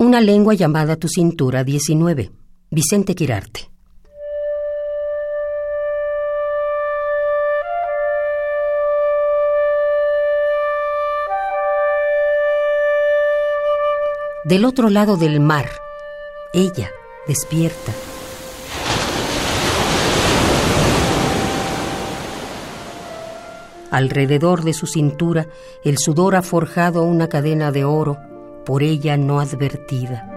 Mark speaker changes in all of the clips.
Speaker 1: Una lengua llamada tu cintura 19. Vicente Quirarte. Del otro lado del mar, ella despierta. Alrededor de su cintura el sudor ha forjado una cadena de oro por ella no advertida.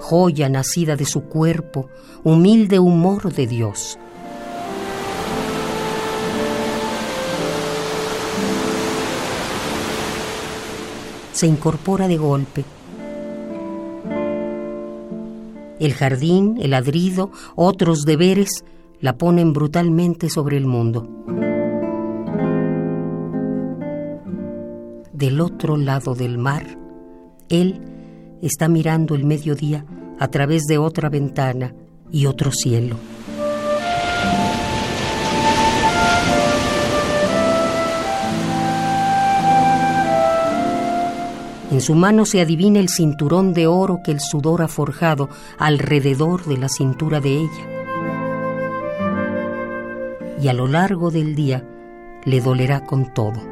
Speaker 1: Joya nacida de su cuerpo, humilde humor de Dios. Se incorpora de golpe. El jardín, el ladrido, otros deberes la ponen brutalmente sobre el mundo. Del otro lado del mar, él está mirando el mediodía a través de otra ventana y otro cielo. En su mano se adivina el cinturón de oro que el sudor ha forjado alrededor de la cintura de ella. Y a lo largo del día le dolerá con todo.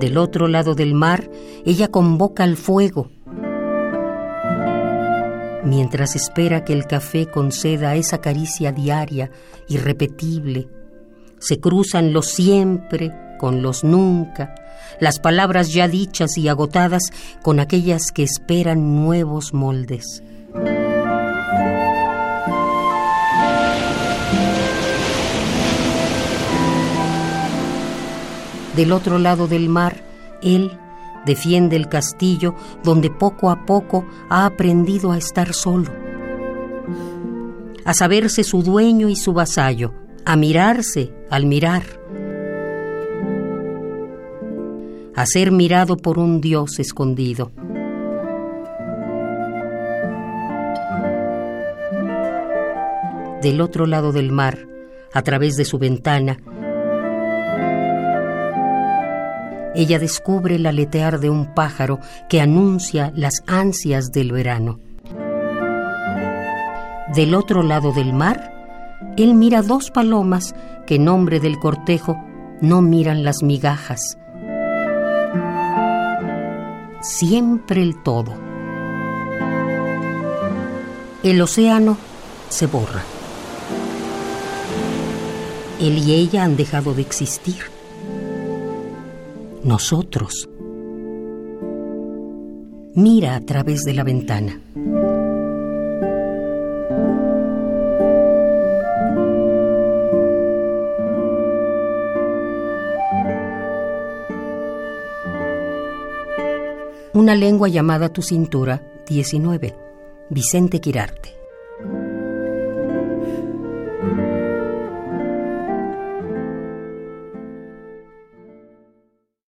Speaker 1: Del otro lado del mar, ella convoca al fuego. Mientras espera que el café conceda esa caricia diaria, irrepetible, se cruzan los siempre con los nunca, las palabras ya dichas y agotadas con aquellas que esperan nuevos moldes. Del otro lado del mar, él defiende el castillo donde poco a poco ha aprendido a estar solo, a saberse su dueño y su vasallo, a mirarse al mirar, a ser mirado por un Dios escondido. Del otro lado del mar, a través de su ventana, ella descubre el aletear de un pájaro que anuncia las ansias del verano. Del otro lado del mar, él mira dos palomas que en nombre del cortejo no miran las migajas. Siempre el todo. El océano se borra. Él y ella han dejado de existir nosotros. Mira a través de la ventana. Una lengua llamada tu cintura, 19. Vicente Quirarte.